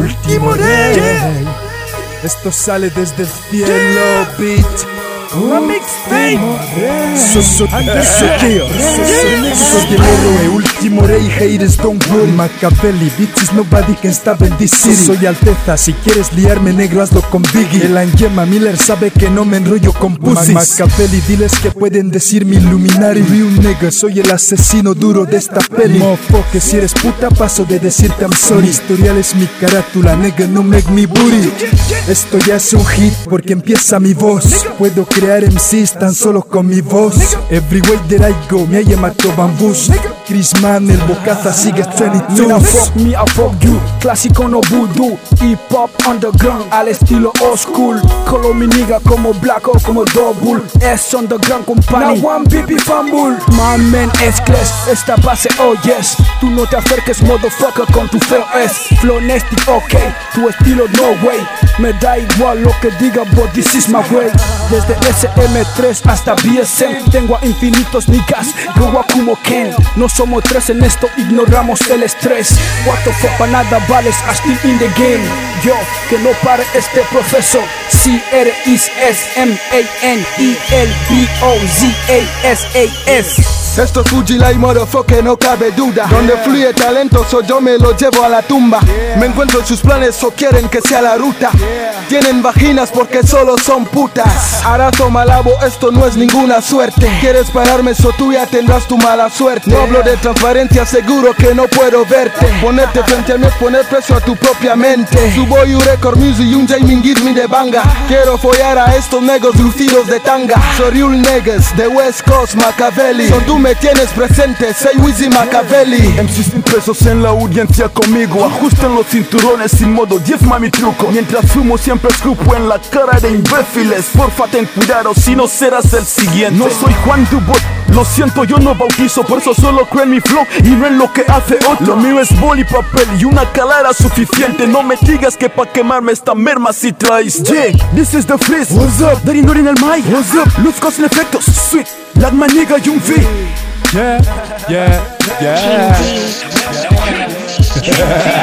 Último rey. Esto sale desde el cielo, bitch. Una mixtape. So, so, so, tío. Sos del héroe, último rey, haters don't worry. Machiavelli, bitches, nobody can stop in this city. Soy Alteza, si quieres liarme negro hazlo con Biggie. El Angema Miller sabe que no me enrollo con pussies. Machiavelli, diles que pueden decir mi Illuminati Real nigga, soy el asesino duro de esta peli. Motherfucker, si eres puta paso de decirte I'm sorry. Historial es mi carátula, nigga, no make me booty. Esto ya es un hit porque empieza mi voz. Puedo crear MCs tan solo con mi voz. Everywhere that I go, me ha llamado bambús. Chris Man, el bocaza sigue Mira, 22 fuck me, I fuck you. Clásico no voodoo Hip hop underground. Al estilo old school. Colo mi nigga como Black o como Double. Es underground company. Now one BB fumble. My man es class Esta base oh yes. Tú no te acerques motherfucker con tu feo es. Flow nasty ok Tu estilo no way. Me da igual lo que diga but this is my way. Desde SM3 hasta BSM Tengo a infinitos niggas. Yo como Ken No somos tres en esto Ignoramos el estrés. What the fuck nada vales I still in the game. Yo que no pare este proceso. C-R-I-S-M-A-N-I-L-B-O-Z-A-S-A-S Esto es Fujilai motherfucker, no cabe duda. Donde fluye talento, so yo me lo llevo a la tumba. Me encuentro en sus planes o quieren que sea la ruta. Tienen vaginas porque solo son putas. Arazo malabo, esto no es ninguna suerte. Quieres pararme, so tú ya tendrás tu mala suerte No hablo de transparencia, seguro que no puedo verte. Ponerte frente a mí es poner precio a tu propia mente. Subo y un record music y un Jamie Give me de banga. Quiero follar a estos negros lucidos de tanga. Soy real niggas de West Coast, Machiavelli. Son me tienes presente, soy Wizzy Machiavelli. MCs impresos en la audiencia conmigo Ajusten los cinturones sin modo 10 mami truco. Mientras fumo siempre escupo en la cara de imbéciles. Porfa ten cuidado si no serás el siguiente. No soy Juan Dubot, lo siento yo no bautizo Por eso solo creo en mi flow y no en lo que hace otro. Lo mío es bol y papel y una calera suficiente. No me digas que pa' quemarme esta merma si traes. Yeah, this is the freeze What's up? Daddy Nori en el mic. What's up? Luz con efectos Sweet, Black Maniga y un V Yeah, yeah, yeah